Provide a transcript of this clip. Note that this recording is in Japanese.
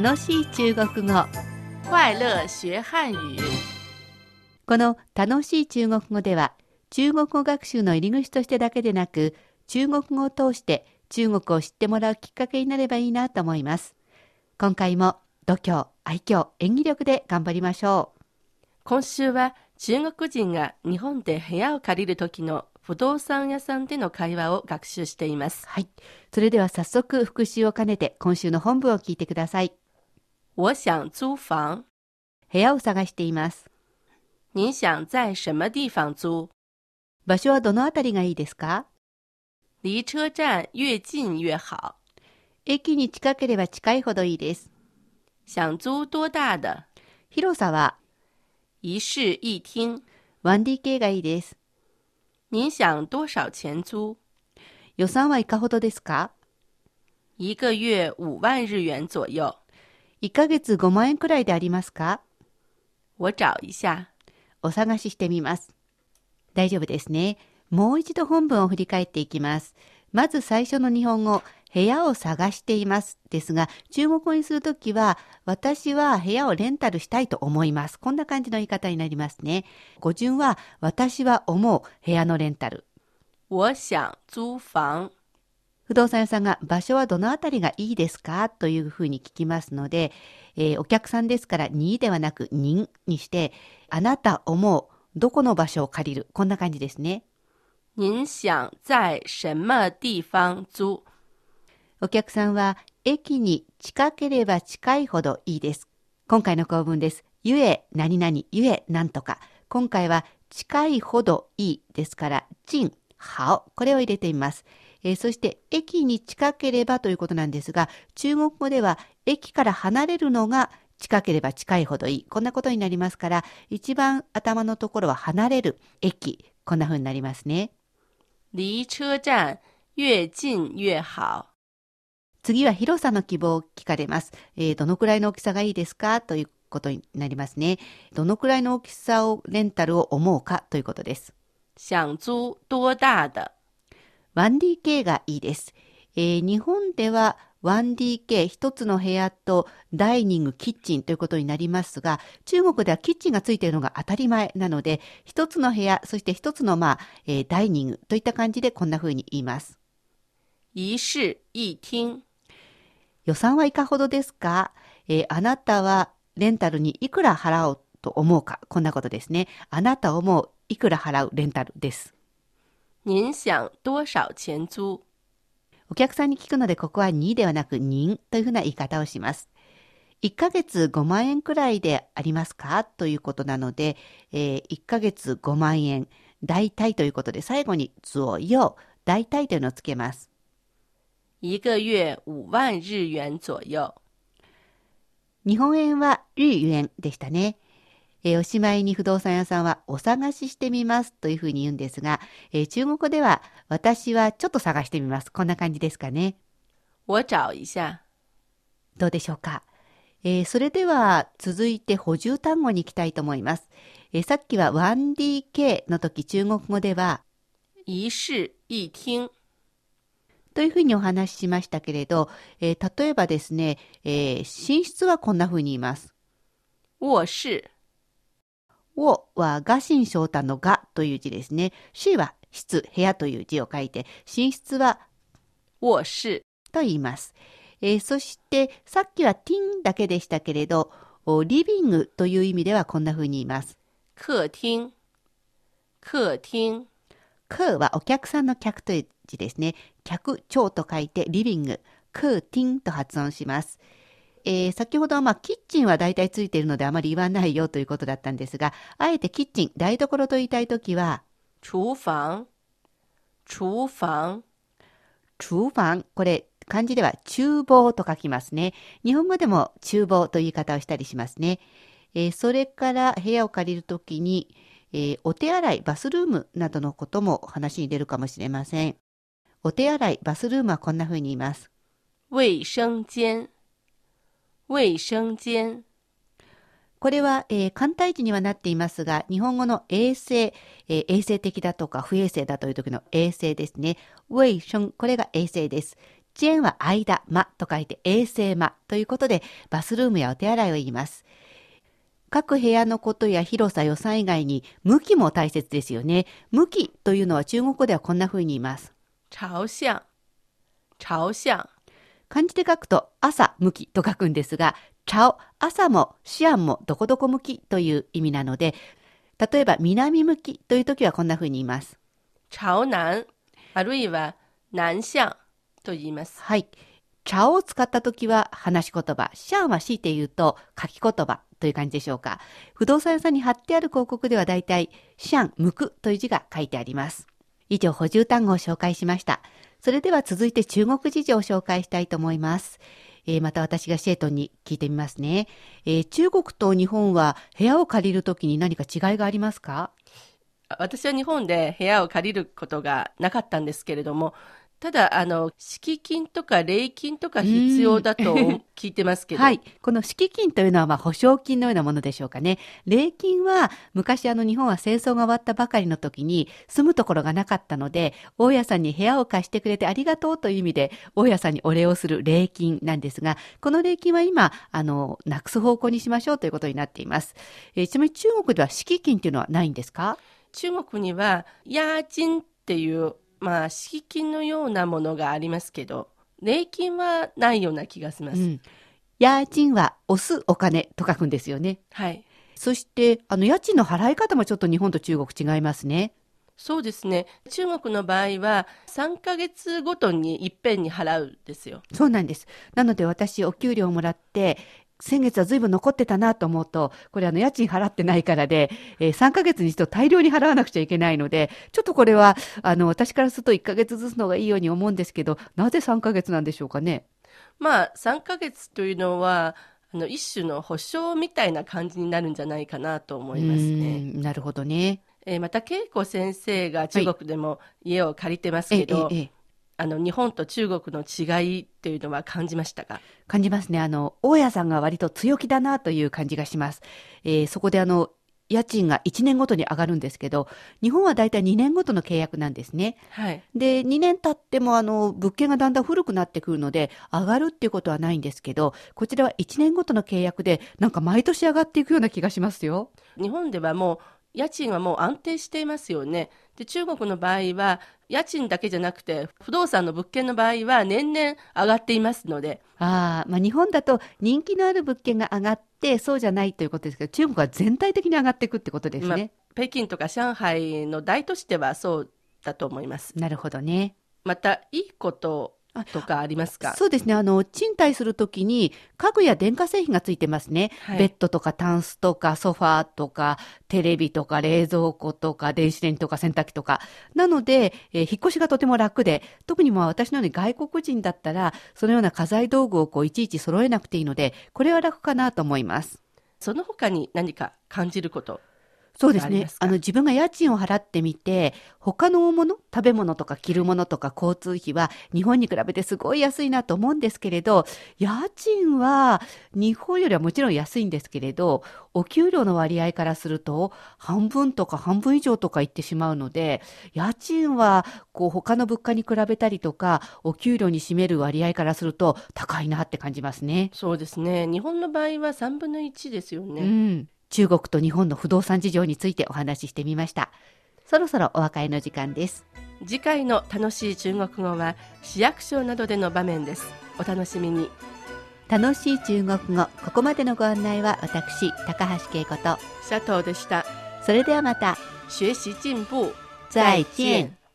楽しい中国語快乐学汉语。この楽しい中国語では中国語学習の入り口としてだけでなく中国語を通して中国を知ってもらうきっかけになればいいなと思います今回も度胸愛嬌演技力で頑張りましょう今週は中国人が日本で部屋を借りる時の不動産屋さんでの会話を学習しています。はいそれでは早速復習を兼ねて今週の本文を聞いてください我想租房，部屋を探しています您想在什么地方租？場所はどのあたりがいいですか？离车站越近越好。駅に近ければ近いほどいいです想租多大的？広さは？一室一厅。1DK がいいです您想多少钱租？予算はいかほどですか？一个月五万日元左右。1ヶ月5万円くらいでありますか？我找一下。お探ししてみます。大丈夫ですね。もう一度本文を振り返っていきます。まず最初の日本語、部屋を探しています。ですが、中国語にするときは、私は部屋をレンタルしたいと思います。こんな感じの言い方になりますね。語順は、私は思う部屋のレンタル。我想租房。不動産屋さんが場所はどのあたりがいいですか？というふうに聞きますので、えーお客さんですから、にではなく、人にして、あなた思う、どこの場所を借りる？こんな感じですね。您想在什么地方租？お客さんは、駅に近ければ近いほどいいです。今回の構文です。ゆえ、何々、ゆえ、なんとか。今回は、近いほどいいですから、近、好。これを入れてみます。えーそして、駅に近ければということなんですが、中国語では、駅から離れるのが近ければ近いほどいい。こんなことになりますから、一番頭のところは離れる、駅。こんな風になりますね。离车站越近越好。次は広さの希望を聞かれます。えーどのくらいの大きさがいいですか？ということになりますね。どのくらいの大きさをレンタルを思うか？ということです。想租多大的？1DK がいいです。えー日本では 1DK 一つの部屋とダイニング、キッチンということになりますが、中国ではキッチンがついているのが当たり前なので、一つの部屋、そして一つのまあ、えーダイニングといった感じでこんな風に言います。一室一厅。予算はいかほどですか、えーあなたはレンタルにいくら払おうと思うか？こんなことですね。あなた思ういくら払うレンタルです。您想多少钱租？お客さんに聞くのでここはにではなく人というふうな言い方をします。1ヶ月5万円くらいでありますか？ということなので、え1ヶ月5万円、大体ということで最後に左右、大体というのをつけます。一个月五万日元左右。日本円は日元でしたね。えーおしまいに不動産屋さんはお探ししてみますというふうに言うんですが、えー中国語では私はちょっと探してみます。こんな感じですかね。我找一下。どうでしょうか。えーそれでは続いて補充単語に行きたいと思います。えーさっきは 1DK の時中国語では一室一厅。というふうにお話ししましたけれど、えー例えばですね、えー寝室はこんなふうに言います。卧室。をは、がしんしょうたのがという字ですね。しは室、部屋という字を書いて、寝室は卧室。と言います。えーそして、さっきはティンだけでしたけれど、おリビングという意味ではこんな風に言います。客厅。客厅。客はお客さんの客という字ですね。客、長と書いてリビング、客厅と発音します。えー先ほどはまあキッチンは大体ついているのであまり言わないよということだったんですが、あえてキッチン、台所と言いたいときは、厨房。厨房。厨房、これ漢字では厨房と書きますね。日本語でも厨房という言い方をしたりしますね。えーそれから部屋を借りるときに、えーお手洗い、バスルームなどのことも話に出るかもしれません。お手洗い、バスルームはこんな風に言います。衛生間。衛生間。これは、えー簡体字にはなっていますが、日本語の衛生、えー衛生的だとか不衛生だという時の衛生ですね。衛生、これが衛生です。チェーンは間、間と書いて衛生間ということで、バスルームやお手洗いを言います。各部屋のことや広さ、予算以外に、向きも大切ですよね。向きというのは中国語ではこんな風に言います。朝向、朝向。漢字で書くと朝向きと書くんですが、朝、朝もシアンもどこどこ向きという意味なので、例えば南向きという時はこんな風に言います。朝南、あるいは南向と言います。はい。茶を使った時は話し言葉、シャンは強いて言うと書き言葉という感じでしょうか。不動産屋さんに貼ってある広告ではだいたいシャン、向くという字が書いてあります。以上、補充単語を紹介しました。それでは続いて中国事情を紹介したいと思います。えーまた私がシェイトンに聞いてみますね、えー中国と日本は部屋を借りるときに何か違いがありますか？私は日本で部屋を借りることがなかったんですけれども、ただ、あの、敷金とか礼金とか必要だと聞いてますけど、はい。この敷金というのは、まあ、保証金のようなものでしょうかね。礼金は、昔あの、日本は戦争が終わったばかりの時に、住むところがなかったので、大家さんに部屋を貸してくれてありがとうという意味で、大家さんにお礼をする礼金なんですが、この礼金は今、あの、なくす方向にしましょうということになっています。えーちなみに中国では敷金というのはないんですか？中国には、押金っていう、まあ、敷金のようなものがありますけど、礼金はないような気がします。うん。家賃は押すお金と書くんですよね。はい。そして、あの、家賃の払い方もちょっと日本と中国違いますね。そうですね。中国の場合は、3ヶ月ごとにいっぺんに払うんですよ。そうなんです。なので私、お給料をもらって、先月は随分残ってたなと思うと、これあの家賃払ってないからで、えー3ヶ月に一度大量に払わなくちゃいけないので、ちょっとこれは、あの、私からすると1ヶ月ずつの方がいいように思うんですけど、なぜ3ヶ月なんでしょうかね？まあ、3ヶ月というのは、あの、一種の保証みたいな感じになるんじゃないかなと思いますね。なるほどね。えーまた、恵子先生が中国でも家を借りてますええけど、ええええあの、日本と中国の違いっていうのは感じましたか？感じますね。あの、大家さんが割と強気だなという感じがします。えーそこであの、家賃が1年ごとに上がるんですけど、日本はだいたい2年ごとの契約なんですね。はい。で、2年経ってもあの、物件がだんだん古くなってくるので、上がるっていうことはないんですけど、こちらは1年ごとの契約で、なんか毎年上がっていくような気がしますよ。日本ではもう家賃はもう安定していますよね。で中国の場合は家賃だけじゃなくて不動産の物件の場合は年々上がっていますのでああ、まあ日本だと人気のある物件が上がって、そうじゃないということですけど、中国は全体的に上がっていくってことですまあね。北京とか上海の大都市ではそうだと思います。なるほどね。またいいこととかありますか？そうですね。あの、賃貸するときに家具や電化製品がついてますね。はいベッドとかタンスとかソファーとかテレビとか冷蔵庫とか電子レンジとか洗濯機とか。なので、えー引っ越しがとても楽で、特にまあ私のように外国人だったら、そのような家財道具をこういちいち揃えなくていいので、これは楽かなと思います。その他に何か感じることそうですね。あの、自分が家賃を払ってみて、他のもの、食べ物とか着るものとか交通費は日本に比べてすごい安いなと思うんですけれど、家賃は日本よりはもちろん安いんですけれど、お給料の割合からすると半分とか半分以上とかいってしまうので、家賃はこう他の物価に比べたりとか、お給料に占める割合からすると高いなって感じますね。そうですね。日本の場合は3分の1ですよね、うん、中国と日本の不動産事情についてお話ししてみました。そろそろお別れの時間です。次回の楽しい中国語は市役所などでの場面です。お楽しみに。楽しい中国語、ここまでのご案内は私、高橋恵子と、シャトーでした。それではまた、学習進步再见。